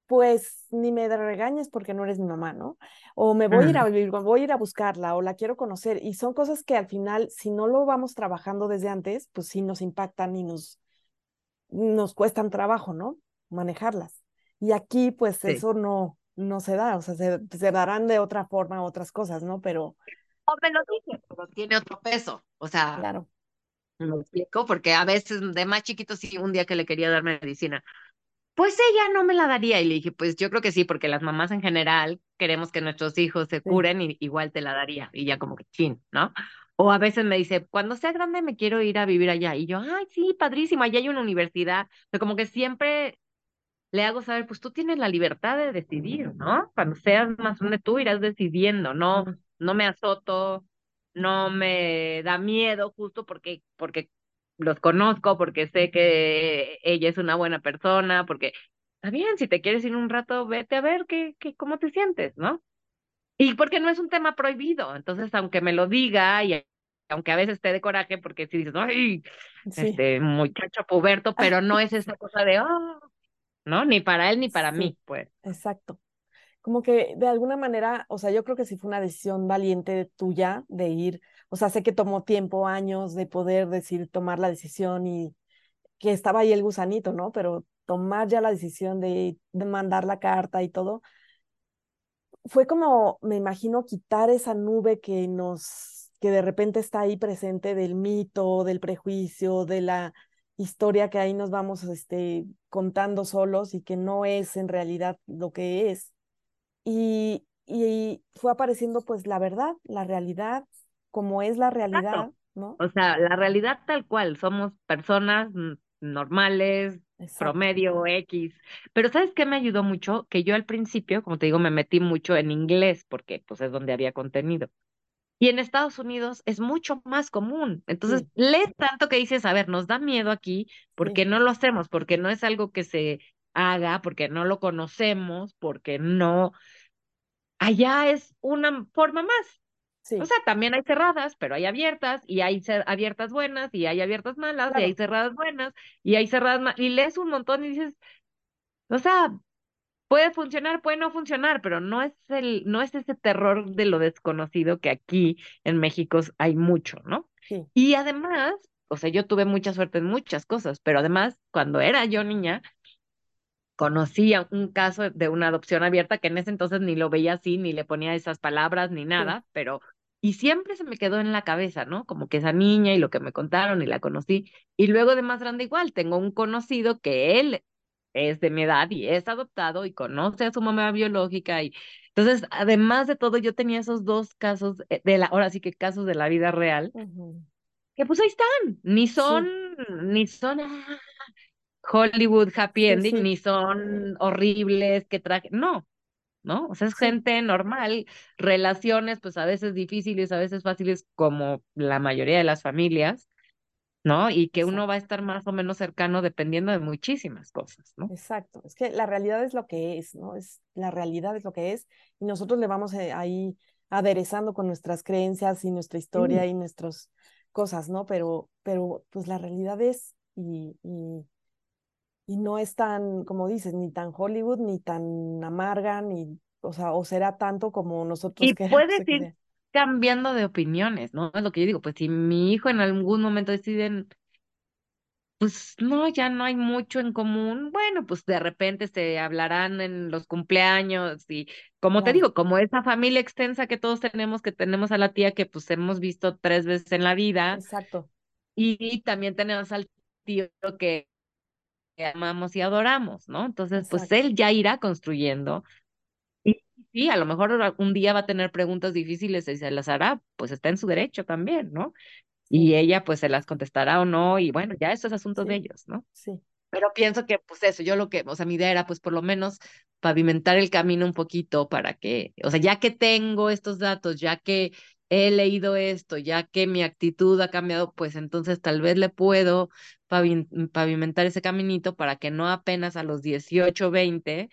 pues ni me regañes porque no eres mi mamá, ¿no? O me voy a ir a vivir, voy a ir a buscarla o la quiero conocer. Y son cosas que al final, si no lo vamos trabajando desde antes, pues sí nos impactan y nos, nos cuestan trabajo, ¿no? Manejarlas. Y aquí, pues sí. eso no, no se da, o sea, se, se darán de otra forma otras cosas, ¿no? Pero, O me lo dije, pero tiene otro peso. O sea, claro, me explico, porque a veces de más chiquito sí, un día que le quería dar medicina. Pues ella no me la daría. Y le dije, pues yo creo que sí, porque las mamás en general queremos que nuestros hijos se curen y igual te la daría. Y ya como que chin, ¿no? O a veces me dice, cuando sea grande me quiero ir a vivir allá. Y yo, ay, sí, padrísimo, allá hay una universidad. Pero como que siempre le hago saber, pues tú tienes la libertad de decidir, ¿no? Cuando seas más grande tú irás decidiendo, no, no me azoto, no me da miedo justo porque, porque los conozco, porque sé que ella es una buena persona, porque está bien, si te quieres ir un rato, vete a ver qué, qué, cómo te sientes, ¿no? Y porque no es un tema prohibido, entonces aunque me lo diga y aunque a veces te dé coraje porque si dices, ay, sí, este muchacho puberto, pero no es esa cosa de, oh, ¿no? Ni para él ni para sí, mí, pues. exacto. Como que de alguna manera, o sea, yo creo que sí fue una decisión valiente tuya de ir, o sea, sé que tomó tiempo, años de poder decir, tomar la decisión y que estaba ahí el gusanito, ¿no? Pero tomar ya la decisión de, mandar la carta y todo, fue como, me imagino, quitar esa nube que nos, que de repente está ahí presente del mito, del prejuicio, de la historia que ahí nos vamos, este, contando solos y que no es en realidad lo que es. Y, y fue apareciendo pues la verdad, la realidad, como es la realidad, Exacto. ¿no? O sea, la realidad tal cual, somos personas normales, Exacto, promedio X. Pero ¿sabes qué me ayudó mucho? Que yo al principio, como te digo, me metí mucho en inglés porque pues es donde había contenido. Y en Estados Unidos es mucho más común. Entonces, sí, lees tanto que dices, a ver, nos da miedo aquí, sí, porque no lo hacemos? Porque no es algo que se haga, porque no lo conocemos, porque no. Allá es una forma más. O sí, sea, también hay cerradas, pero hay abiertas, y hay abiertas buenas, y hay abiertas malas, y hay cerradas buenas, y hay cerradas malas, y lees un montón y dices, o sea, puede funcionar, puede no funcionar, pero no es el, no es ese terror de lo desconocido que aquí en México hay mucho, ¿no? Sí. Y además, o sea, yo tuve mucha suerte en muchas cosas, pero además, cuando era yo niña, conocía un caso de una adopción abierta que en ese entonces ni lo veía así, ni le ponía esas palabras, ni nada, pero y siempre se me quedó en la cabeza, ¿no? Como que esa niña y lo que me contaron y la conocí. Y luego de más grande igual, tengo un conocido que él es de mi edad y es adoptado y conoce a su mamá biológica y entonces, además de todo, yo tenía esos dos casos eh, de la, ahora sí que casos de la vida real, que pues ahí están, ni son, ni son ah, Hollywood happy ending, ni son horribles que traje, no, ¿no? O sea, es gente normal, relaciones pues a veces difíciles, a veces fáciles, como la mayoría de las familias, ¿no? Y que uno va a estar más o menos cercano dependiendo de muchísimas cosas, ¿no? Exacto, es que la realidad es lo que es, ¿no? Es, la realidad es lo que es y nosotros le vamos eh, ahí aderezando con nuestras creencias y nuestra historia y nuestras cosas, ¿no? Pero, pero pues la realidad es y, y, y, no es tan, como dices, ni tan Hollywood, ni tan amarga, ni, o sea, o será tanto como nosotros y (laughs) Puedes ir cambiando de opiniones, ¿no? Es lo que yo digo, pues si mi hijo en algún momento deciden, pues no, ya no hay mucho en común, bueno, pues de repente se hablarán en los cumpleaños y como te digo, como esa familia extensa que todos tenemos, que tenemos a la tía que pues hemos visto tres veces en la vida. Exacto. Y, también tenemos al tío que amamos y adoramos, ¿no? Entonces, pues él ya irá construyendo sí, a lo mejor un día va a tener preguntas difíciles y se las hará, pues está en su derecho también, ¿no? Y ella pues se las contestará o no, y bueno, ya eso es asunto de ellos, ¿no? Sí. Pero pienso que pues eso, yo lo que, o sea, mi idea era pues por lo menos pavimentar el camino un poquito para que, o sea, ya que tengo estos datos, ya que he leído esto, ya que mi actitud ha cambiado, pues entonces tal vez le puedo pavimentar ese caminito para que no apenas a los 18, 20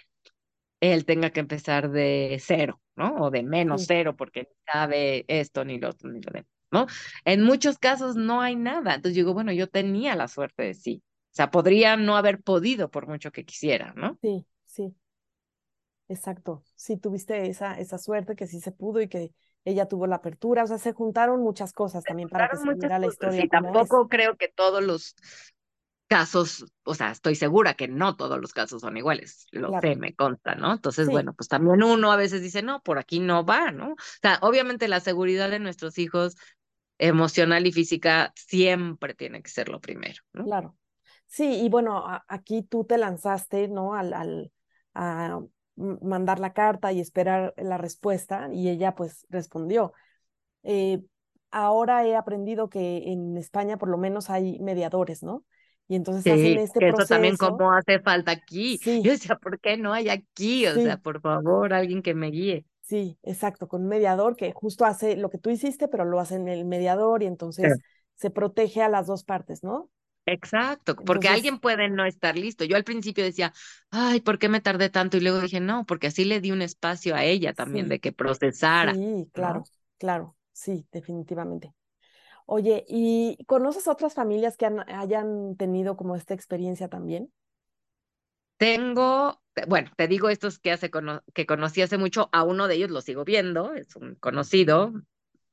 él tenga que empezar de cero, ¿no? O de menos cero, porque sabe esto ni lo otro ni lo demás, ¿no? En muchos casos no hay nada. Entonces digo, bueno, yo tenía la suerte de sí. O sea, podría no haber podido por mucho que quisiera, ¿no? Sí, sí. Exacto. Sí, tuviste esa, esa suerte que sí se pudo y que ella tuvo la apertura. O sea, se juntaron muchas cosas también para que se viera la historia. Sí, tampoco creo que todos los casos, o sea, estoy segura que no todos los casos son iguales, lo sé, me consta, ¿no? Entonces, bueno, pues también uno a veces dice, no, por aquí no va, ¿no? O sea, obviamente la seguridad de nuestros hijos emocional y física siempre tiene que ser lo primero, ¿no? Claro. Sí, y bueno, aquí tú te lanzaste, ¿no? Al, al, a mandar la carta y esperar la respuesta, y ella pues respondió. Eh, ahora he aprendido que en España por lo menos hay mediadores, ¿no? Y entonces hacen este que Eso también como hace falta aquí. (laughs) Yo decía, ¿por qué no hay aquí? O sea, por favor, alguien que me guíe. Sí, exacto, con un mediador que justo hace lo que tú hiciste, pero lo hace en el mediador y entonces se protege a las dos partes, ¿no? Exacto, porque alguien puede no estar listo. Yo al principio decía, ay, ¿por qué me tardé tanto? Y luego dije, no, porque así le di un espacio a ella también de que procesara. Sí, claro, claro, sí, definitivamente. Oye, ¿y conoces otras familias que hayan tenido como esta experiencia también? Tengo, bueno, te digo estos que, hace que conocí hace mucho, a uno de ellos lo sigo viendo, es un conocido,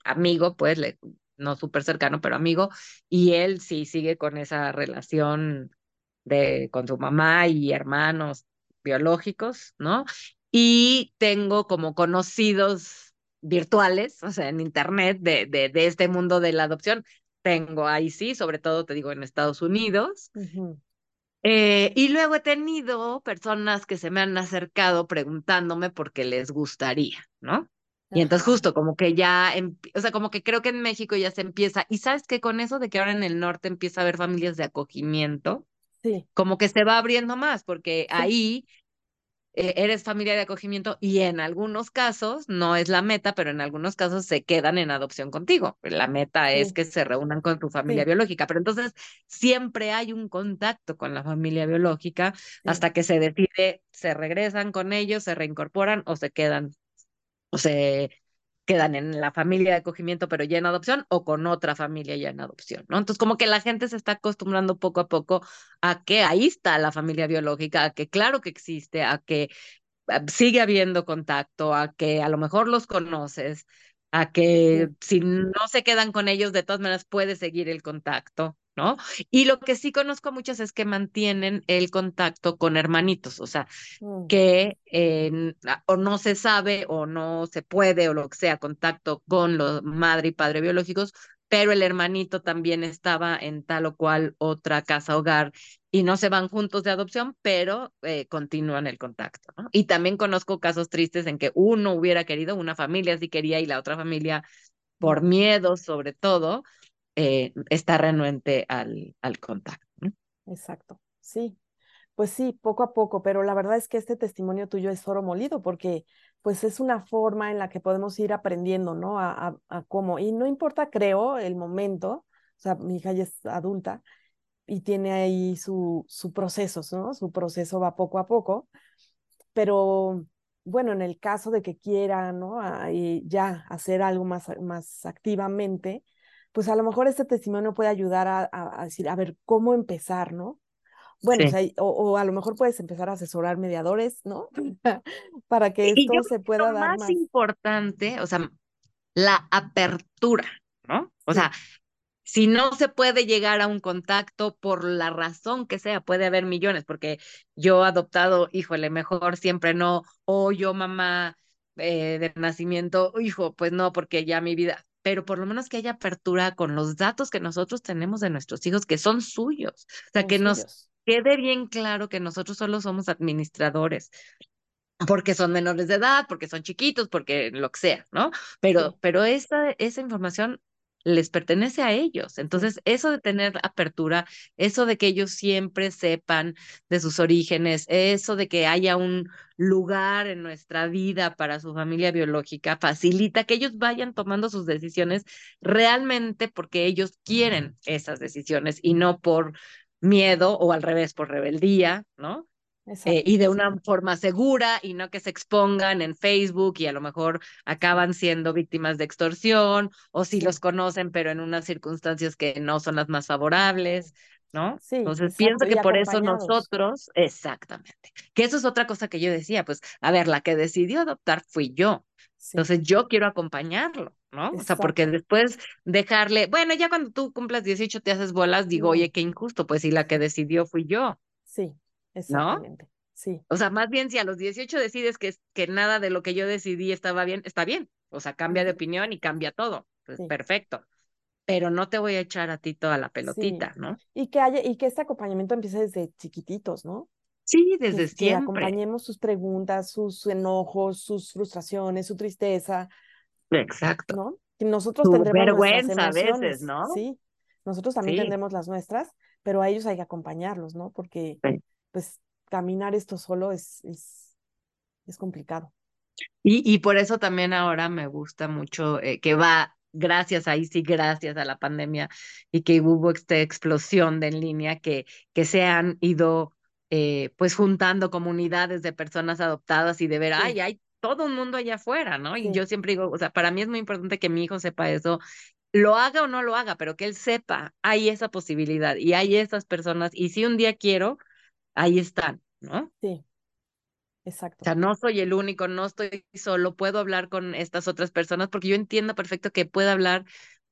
amigo, pues, no súper cercano, pero amigo, y él sí sigue con esa relación de, con su mamá y hermanos biológicos, ¿no? Y tengo como conocidos virtuales, o sea, en Internet, de, de, de, este mundo de la adopción. Tengo ahí sí, sobre todo te digo en Estados Unidos. eh, y luego he tenido personas que se me han acercado preguntándome por qué les gustaría, ¿no? Y entonces justo como que ya, o sea, como que creo que en México ya se empieza, y sabes que con eso de que ahora en el norte empieza a haber familias de acogimiento, sí. como que se va abriendo más, porque ahí eh, eres familia de acogimiento y en algunos casos, no es la meta, pero en algunos casos se quedan en adopción contigo. La meta es que se reúnan con tu familia biológica, pero entonces siempre hay un contacto con la familia biológica hasta que se decide, se regresan con ellos, se reincorporan o se quedan se quedan en la familia de acogimiento, pero ya en adopción, o con otra familia ya en adopción, ¿no? Entonces, como que la gente se está acostumbrando poco a poco a que ahí está la familia biológica, a que claro que existe, a que sigue habiendo contacto, a que a lo mejor los conoces, a que si no se quedan con ellos, de todas maneras puede seguir el contacto, ¿no? Y lo que sí conozco muchas es que mantienen el contacto con hermanitos, o sea, Mm, que o no se sabe o no se puede o lo que sea, contacto con los madre y padre biológicos, pero el hermanito también estaba en tal o cual otra casa hogar y no se van juntos de adopción, pero eh, continúan el contacto. ¿no? Y también conozco casos tristes en que uno hubiera querido, una familia sí quería y la otra familia, por miedo sobre todo, eh, está renuente al, al contacto. Exacto, sí. Pues sí, poco a poco, pero la verdad es que este testimonio tuyo es oro molido porque pues es una forma en la que podemos ir aprendiendo, ¿no? A, a, a cómo, y no importa, creo, el momento, o sea, mi hija ya es adulta y tiene ahí su, su proceso, ¿no? Su proceso va poco a poco, pero bueno, en el caso de que quiera, ¿no? y ya hacer algo más, más activamente, pues a lo mejor este testimonio puede ayudar a, a, a decir, a ver, ¿cómo empezar, ¿no? Bueno, Sí. o, sea, o, o a lo mejor puedes empezar a asesorar mediadores, ¿no? (laughs) Para que yo esto se que lo pueda dar más más. importante, o sea, la apertura, ¿no? O Sí, sea, si no se puede llegar a un contacto por la razón que sea, puede haber millones, porque yo adoptado, híjole, mejor siempre no, o yo mamá eh, de nacimiento, hijo, pues no, porque ya mi vida, pero por lo menos que haya apertura con los datos que nosotros tenemos de nuestros hijos, que son suyos, o sea, son que nos quede bien claro que nosotros solo somos administradores porque son menores de edad, porque son chiquitos, porque lo que sea, ¿no? Pero, Sí, pero esa, esa información les pertenece a ellos. Entonces, eso de tener apertura, eso de que ellos siempre sepan de sus orígenes, eso de que haya un lugar en nuestra vida para su familia biológica, facilita que ellos vayan tomando sus decisiones realmente porque ellos quieren esas decisiones y no por miedo o al revés, por rebeldía, ¿no? Eh, y de una forma segura y no que se expongan en Facebook y a lo mejor acaban siendo víctimas de extorsión o si sí, los conocen pero en unas circunstancias que no son las más favorables, ¿no? sí, Entonces pienso que por eso nosotros, exactamente, que eso es otra cosa que yo decía, pues, a ver, la que decidió adoptar fui yo. Sí, Entonces yo quiero acompañarlo, ¿no? O sea, porque después dejarle, bueno, ya cuando tú cumplas 18 te haces bolas, digo, oye, qué injusto, pues si la que decidió fui yo, sí, ¿no? exactamente. Sí, O sea, más bien si a los 18 decides que, que nada de lo que yo decidí estaba bien, está bien. O sea, cambia de opinión y cambia todo. Pues sí, perfecto. Pero no te voy a echar a ti toda la sí. pelotita, ¿no? Y que haya, y que este acompañamiento empiece desde chiquititos, ¿no? Sí, Que, desde que siempre. acompañemos sus preguntas, sus enojos, sus frustraciones, su tristeza, Exacto. ¿no? Que nosotros Tu tendremos vergüenza a veces, ¿no? sí. Nosotros también Sí. tendremos las nuestras, pero a ellos hay que acompañarlos, ¿no? Porque, sí. Pues, caminar esto solo es, es, es complicado. Y, y por eso también ahora me gusta mucho eh, que va, gracias ahí sí, gracias a la pandemia y que hubo esta explosión de en línea, que, que se han ido eh, pues juntando comunidades de personas adoptadas y de ver, Sí, ay, hay todo un mundo allá afuera, ¿no? Y sí, yo siempre digo, o sea, para mí es muy importante que mi hijo sepa eso, lo haga o no lo haga, pero que él sepa, hay esa posibilidad y hay esas personas y si un día quiero, ahí están, ¿no? sí, O exacto. sea, no soy el único, no estoy solo, puedo hablar con estas otras personas porque yo entiendo perfecto que puedo hablar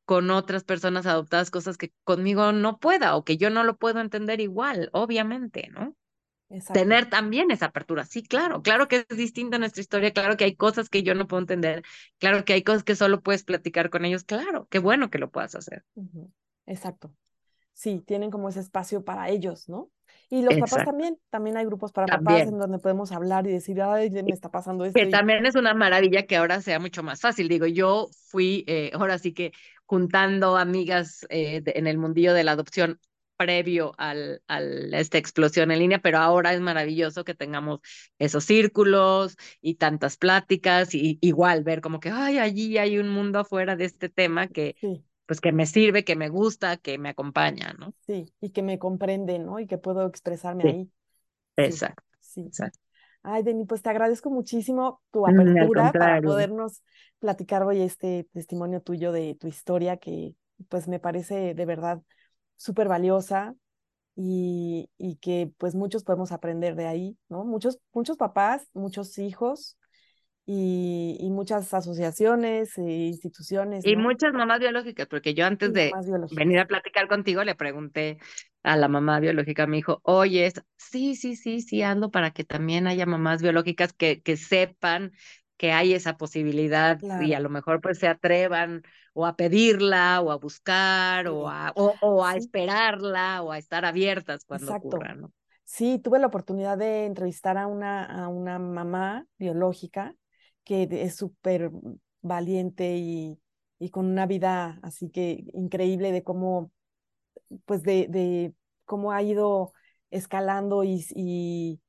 con otras personas adoptadas cosas que conmigo no pueda o que yo no lo puedo entender igual, obviamente, ¿no? Exacto. Tener también esa apertura, sí, claro, claro que es distinta nuestra historia, claro que hay cosas que yo no puedo entender, claro que hay cosas que solo puedes platicar con ellos, claro, qué bueno que lo puedas hacer. Exacto. Sí, tienen como ese espacio para ellos, ¿no? Y los papás también, también hay grupos para papás en donde podemos hablar y decir, ay, me está pasando esto Que también es una maravilla que ahora sea mucho más fácil. Digo, yo fui eh, ahora sí que juntando amigas eh, de- en el mundillo de la adopción previo al, al, a esta explosión en línea, pero ahora es maravilloso que tengamos esos círculos y tantas pláticas y igual ver como que, ay, allí hay un mundo afuera de este tema que, sí, pues que me sirve, que me gusta, que me acompaña, ¿no? sí, y que me comprenden, ¿no? Y que puedo expresarme Sí, ahí. Exacto, sí. exacto. Ay, Deni, pues te agradezco muchísimo tu apertura para podernos platicar hoy este testimonio tuyo de tu historia que pues me parece de verdad súper valiosa y, y, que pues muchos podemos aprender de ahí, ¿no? Muchos, muchos papás, muchos hijos y, y muchas asociaciones e instituciones. Y muchas mamás biológicas, porque yo antes de venir a platicar contigo le pregunté a la mamá biológica, me dijo, oye, sí, sí, sí, sí, ando para que también haya mamás biológicas que, que sepan que hay esa posibilidad y a lo mejor pues se atrevan o a pedirla o a buscar o a, o, a esperarla o a estar abiertas cuando ocurra, ¿no? Sí, tuve la oportunidad de entrevistar a una, a una mamá biológica que es súper valiente y, y, con una vida así que increíble de cómo, pues de, de cómo ha ido escalando y, y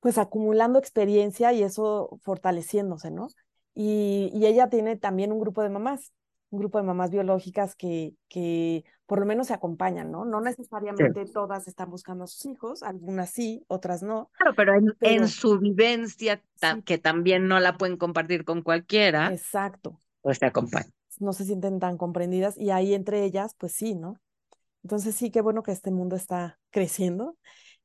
pues acumulando experiencia y eso fortaleciéndose, ¿no? Y, y, ella tiene también un grupo de mamás, un grupo de mamás biológicas que, que por lo menos se acompañan, ¿no? No necesariamente todas están buscando a sus hijos, algunas sí, otras no. Claro, pero en, su vivencia, que también no la pueden compartir con cualquiera. Exacto. Pues se acompañan. No se sienten tan comprendidas y ahí entre ellas, pues sí, ¿no? Entonces sí, qué bueno que este mundo está creciendo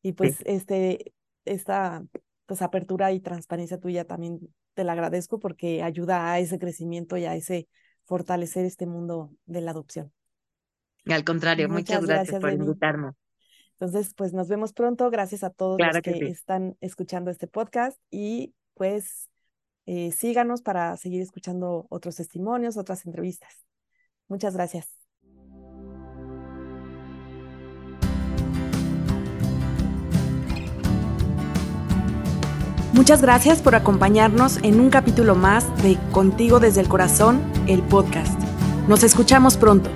y pues este esta pues, apertura y transparencia tuya también te la agradezco porque ayuda a ese crecimiento y a ese fortalecer este mundo de la adopción. Al contrario, muchas, gracias, por invitarme. Entonces, pues nos vemos pronto. Gracias a todos los que, están escuchando este podcast y pues eh, síganos para seguir escuchando otros testimonios, otras entrevistas. Muchas gracias. Muchas gracias por acompañarnos en un capítulo más de Contigo desde el Corazón, el podcast. Nos escuchamos pronto.